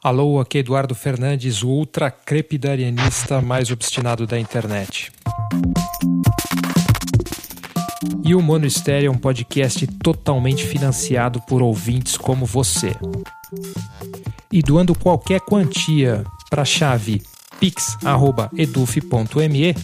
Alô, aqui é Eduardo Fernandes, o ultra crepidarianista mais obstinado da internet. E o Mono é um podcast totalmente financiado por ouvintes como você. E doando qualquer quantia para a chave pix.eduf.me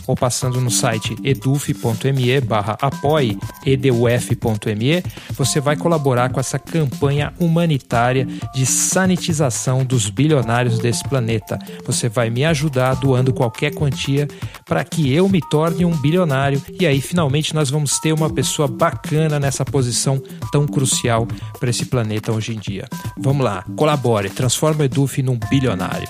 ou passando no site eduf.me barra apoie eduf.me, você vai colaborar com essa campanha humanitária de sanitização dos bilionários desse planeta. Você vai me ajudar doando qualquer quantia para que eu me torne um bilionário e aí finalmente nós vamos ter uma pessoa bacana nessa posição tão crucial para esse planeta hoje em dia. Vamos lá, colabore, transforma o Eduf num bilionário.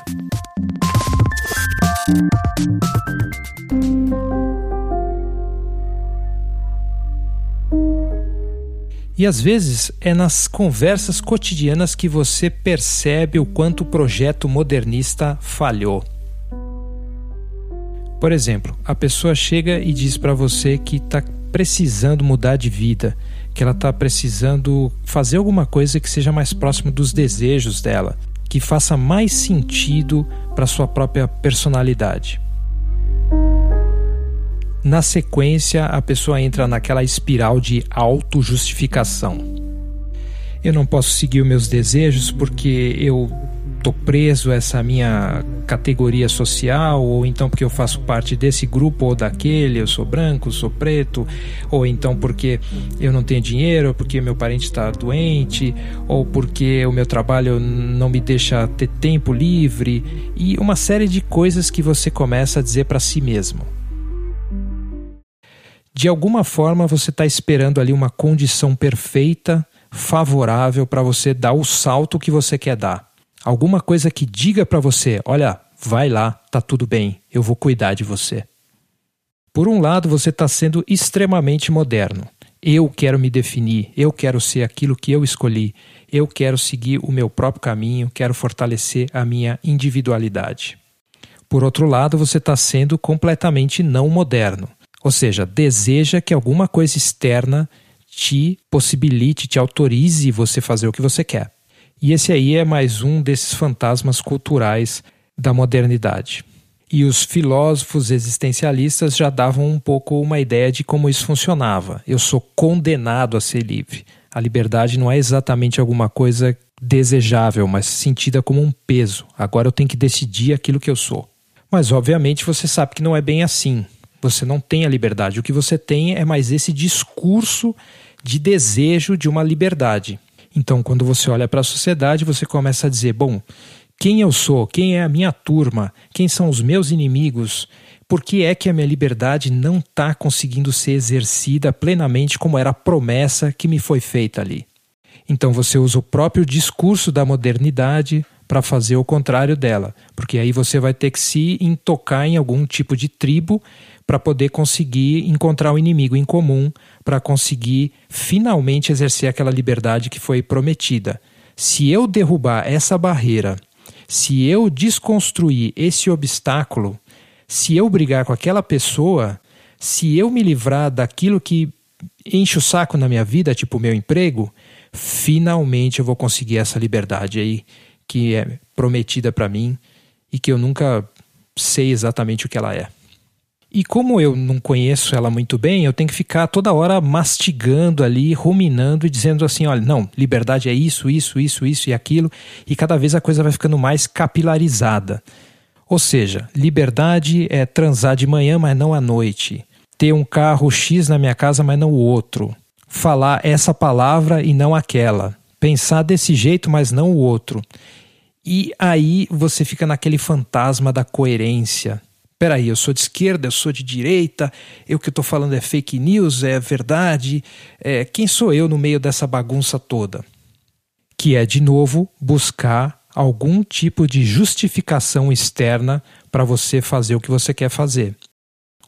E às vezes é nas conversas cotidianas que você percebe o quanto o projeto modernista falhou. Por exemplo, a pessoa chega e diz para você que está precisando mudar de vida, que ela está precisando fazer alguma coisa que seja mais próximo dos desejos dela, que faça mais sentido para sua própria personalidade. Na sequência, a pessoa entra naquela espiral de autojustificação. Eu não posso seguir os meus desejos porque eu tô preso a essa minha categoria social, ou então porque eu faço parte desse grupo ou daquele, eu sou branco, sou preto, ou então porque eu não tenho dinheiro, ou porque meu parente está doente, ou porque o meu trabalho não me deixa ter tempo livre, e uma série de coisas que você começa a dizer para si mesmo de alguma forma você está esperando ali uma condição perfeita, favorável para você dar o salto que você quer dar. Alguma coisa que diga para você: olha, vai lá, tá tudo bem, eu vou cuidar de você. Por um lado, você está sendo extremamente moderno. Eu quero me definir, eu quero ser aquilo que eu escolhi, eu quero seguir o meu próprio caminho, quero fortalecer a minha individualidade. Por outro lado, você está sendo completamente não moderno. Ou seja, deseja que alguma coisa externa te possibilite, te autorize você fazer o que você quer. E esse aí é mais um desses fantasmas culturais da modernidade. E os filósofos existencialistas já davam um pouco uma ideia de como isso funcionava. Eu sou condenado a ser livre. A liberdade não é exatamente alguma coisa desejável, mas sentida como um peso. Agora eu tenho que decidir aquilo que eu sou. Mas obviamente você sabe que não é bem assim. Você não tem a liberdade. O que você tem é mais esse discurso de desejo de uma liberdade. Então, quando você olha para a sociedade, você começa a dizer: bom, quem eu sou? Quem é a minha turma? Quem são os meus inimigos? Por que é que a minha liberdade não está conseguindo ser exercida plenamente como era a promessa que me foi feita ali? Então você usa o próprio discurso da modernidade para fazer o contrário dela, porque aí você vai ter que se intocar em algum tipo de tribo para poder conseguir encontrar o um inimigo em comum, para conseguir finalmente exercer aquela liberdade que foi prometida. Se eu derrubar essa barreira, se eu desconstruir esse obstáculo, se eu brigar com aquela pessoa, se eu me livrar daquilo que enche o saco na minha vida, tipo o meu emprego, finalmente eu vou conseguir essa liberdade aí que é prometida para mim e que eu nunca sei exatamente o que ela é. E como eu não conheço ela muito bem, eu tenho que ficar toda hora mastigando ali, ruminando e dizendo assim: olha, não, liberdade é isso, isso, isso, isso e aquilo, e cada vez a coisa vai ficando mais capilarizada. Ou seja, liberdade é transar de manhã, mas não à noite. Ter um carro X na minha casa, mas não o outro. Falar essa palavra e não aquela. Pensar desse jeito, mas não o outro. E aí você fica naquele fantasma da coerência peraí, eu sou de esquerda, eu sou de direita, eu que estou falando é fake news, é verdade, é, quem sou eu no meio dessa bagunça toda? Que é, de novo, buscar algum tipo de justificação externa para você fazer o que você quer fazer.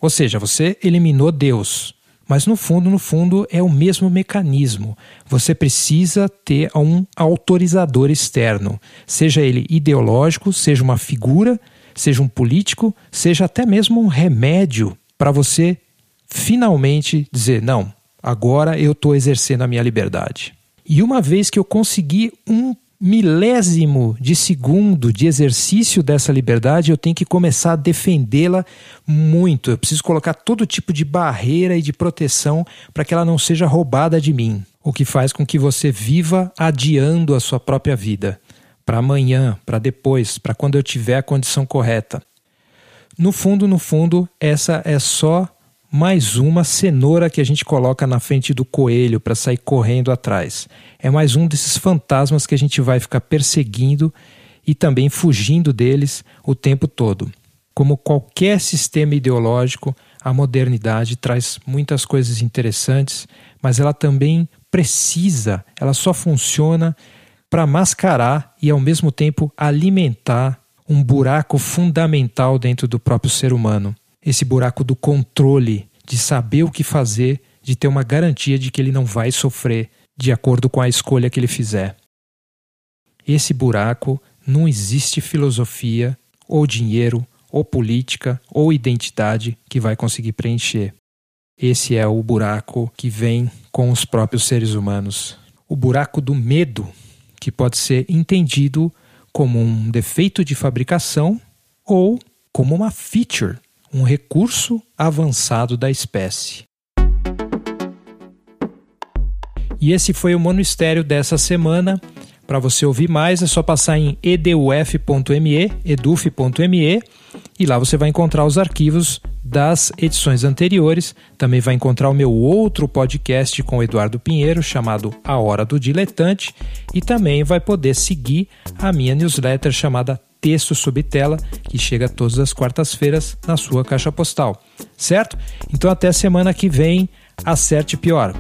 Ou seja, você eliminou Deus, mas no fundo, no fundo, é o mesmo mecanismo. Você precisa ter um autorizador externo, seja ele ideológico, seja uma figura seja um político, seja até mesmo um remédio para você finalmente dizer: não, agora eu estou exercendo a minha liberdade. E uma vez que eu consegui um milésimo de segundo de exercício dessa liberdade, eu tenho que começar a defendê-la muito. Eu preciso colocar todo tipo de barreira e de proteção para que ela não seja roubada de mim. O que faz com que você viva adiando a sua própria vida para amanhã, para depois, para quando eu tiver a condição correta. No fundo, no fundo, essa é só mais uma cenoura que a gente coloca na frente do coelho para sair correndo atrás. É mais um desses fantasmas que a gente vai ficar perseguindo e também fugindo deles o tempo todo. Como qualquer sistema ideológico, a modernidade traz muitas coisas interessantes, mas ela também precisa, ela só funciona para mascarar e ao mesmo tempo alimentar um buraco fundamental dentro do próprio ser humano. Esse buraco do controle, de saber o que fazer, de ter uma garantia de que ele não vai sofrer de acordo com a escolha que ele fizer. Esse buraco não existe filosofia, ou dinheiro, ou política, ou identidade que vai conseguir preencher. Esse é o buraco que vem com os próprios seres humanos. O buraco do medo, que pode ser entendido como um defeito de fabricação ou como uma feature, um recurso avançado da espécie. E esse foi o Monistério dessa semana. Para você ouvir mais, é só passar em eduf.me, eduf.me, e lá você vai encontrar os arquivos das edições anteriores. Também vai encontrar o meu outro podcast com o Eduardo Pinheiro, chamado A Hora do Diletante, e também vai poder seguir a minha newsletter chamada Texto Sob Tela, que chega todas as quartas-feiras na sua caixa postal. Certo? Então até semana que vem, acerte pior.